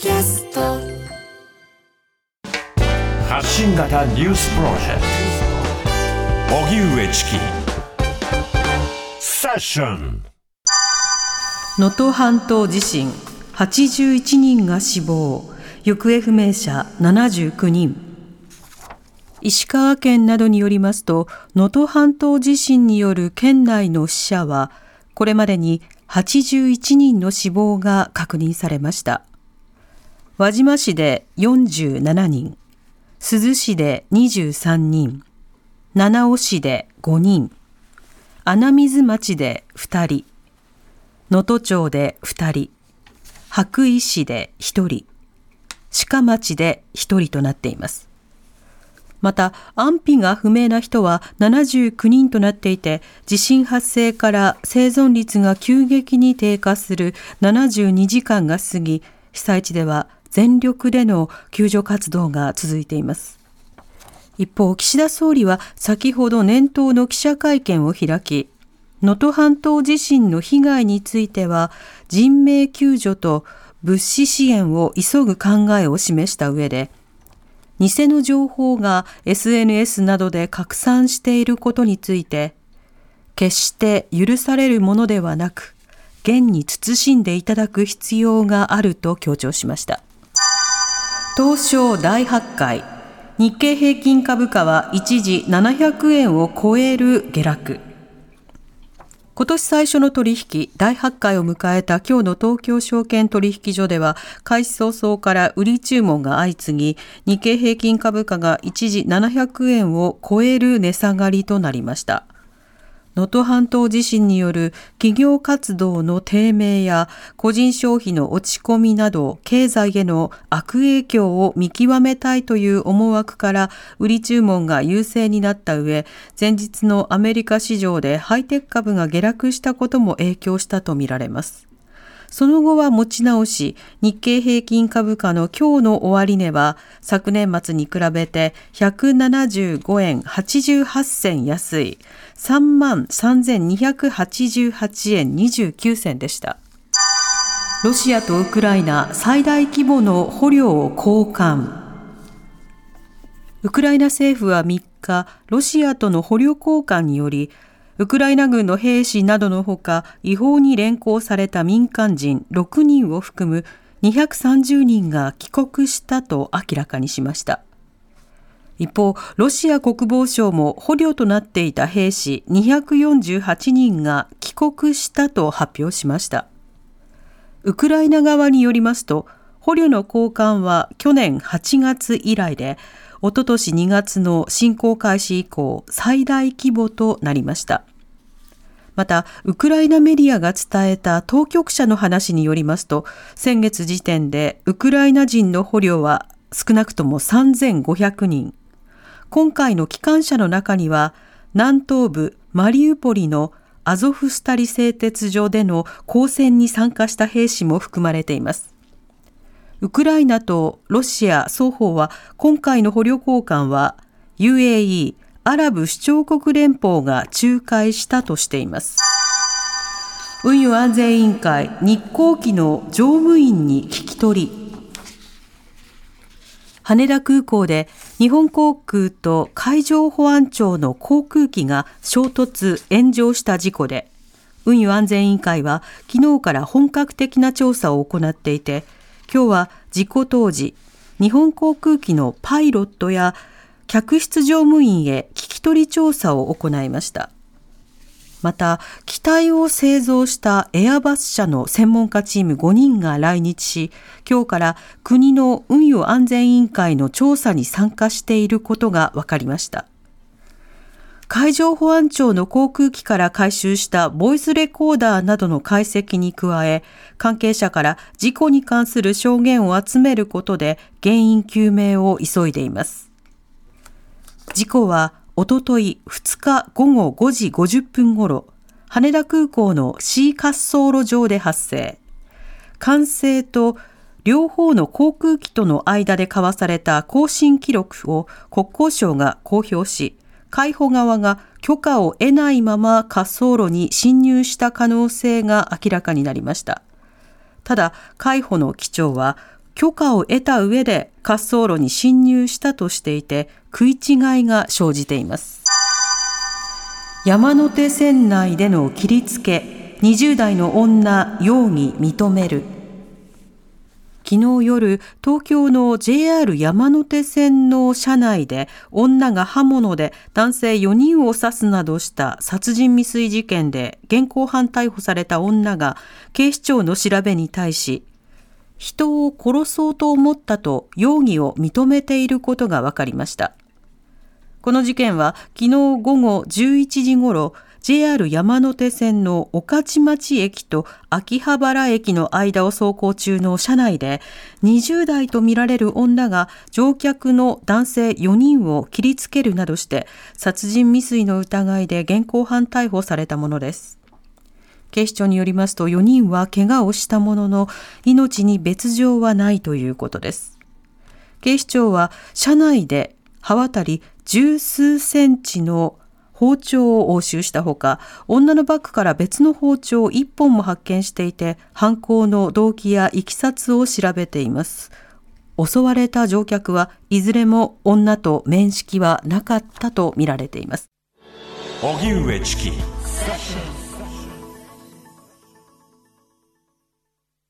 キャスト。発信型ニュースプロジェクト。荻上チキ。セッション。能登半島地震。81人が死亡。行方不明者79人。石川県などによりますと能登半島地震による県内の死者はこれまでに81人の死亡が確認されました輪島市で47人珠洲市で23人七尾市で5人穴水町で2人能登町で2人羽咋市で1人鹿町で1人となっています。また安否が不明な人は79人となっていて地震発生から生存率が急激に低下する72時間が過ぎ被災地では全力での救助活動が続いています。一方岸田総理は先ほど年頭の記者会見を開き能登半島地震の被害については人命救助と物資支援を急ぐ考えを示した上で偽の情報が SNS などで拡散していることについて決して許されるものではなく現に慎んでいただく必要があると強調しました。東証大発会日経平均株価は一時700円を超える下落今年最初の取引、大発会を迎えた今日の東京証券取引所では、開始早々から売り注文が相次ぎ、日経平均株価が一時700円を超える値下がりとなりました。能登半島地震による企業活動の低迷や個人消費の落ち込みなど経済への悪影響を見極めたいという思惑から売り注文が優勢になった上前日のアメリカ市場でハイテク株が下落したことも影響したとみられます。その後は持ち直し、日経平均株価の今日の終値は昨年末に比べて175円88銭安い3万3288円29銭でした。ロシアとウクライナ最大規模の捕虜を交換。ウクライナ政府は3日、ロシアとの捕虜交換により、ウクライナ軍の兵士などのほか、違法に連行された民間人6人を含む230人が帰国したと明らかにしました。一方、ロシア国防省も捕虜となっていた兵士248人が帰国したと発表しました。ウクライナ側によりますと、捕虜の交換は去年8月以来で、おととし2月の侵攻開始以降最大規模となりました。また、ウクライナメディアが伝えた当局者の話によりますと、先月時点でウクライナ人の捕虜は少なくとも3500人。今回の機関車の中には、南東部マリウポリのアゾフスタリ製鉄所での交戦に参加した兵士も含まれています。ウクライナとロシア双方は今回の捕虜交換は UAE アラブ首長国連邦が仲介したとしています。運輸安全委員会日航機の乗務員に聞き取り羽田空港で日本航空と海上保安庁の航空機が衝突炎上した事故で運輸安全委員会は昨日から本格的な調査を行っていて今日は事故当時日本航空機のパイロットや客室乗務員へ聞き取り調査を行いました。また、機体を製造したエアバス社の専門家チーム5人が来日し、今日から国の運輸安全委員会の調査に参加していることが分かりました。海上保安庁の航空機から回収したボイスレコーダーなどの解析に加え、関係者から事故に関する証言を集めることで原因究明を急いでいます。事故はおととい2日午後5時50分ごろ、羽田空港の C 滑走路上で発生。管制と両方の航空機との間で交わされた更新記録を国交省が公表し、海保側が許可を得ないまま滑走路に侵入した可能性が明らかになりました。ただ、海保の機長は、許可を得た上で滑走路に侵入したとしていて食い違いが生じています山手線内での切りつけ20代の女容疑認める昨日夜、東京の JR 山手線の車内で女が刃物で男性4人を刺すなどした殺人未遂事件で現行犯逮捕された女が警視庁の調べに対し、人を殺そうと思ったと容疑を認めていることが分かりました。この事件は昨日午後11時ごろ、JR 山手線の御徒町駅と秋葉原駅の間を走行中の車内で20代とみられる女が乗客の男性4人を切りつけるなどして殺人未遂の疑いで現行犯逮捕されたものです。警視庁によりますと4人は怪我をしたものの命に別状はないということです。警視庁は車内で刃渡り十数センチの包丁を押収したほか、女のバッグから別の包丁1本も発見していて、犯行の動機やいきさつを調べています。襲われた乗客はいずれも女と面識はなかったとみられています。荻上チキ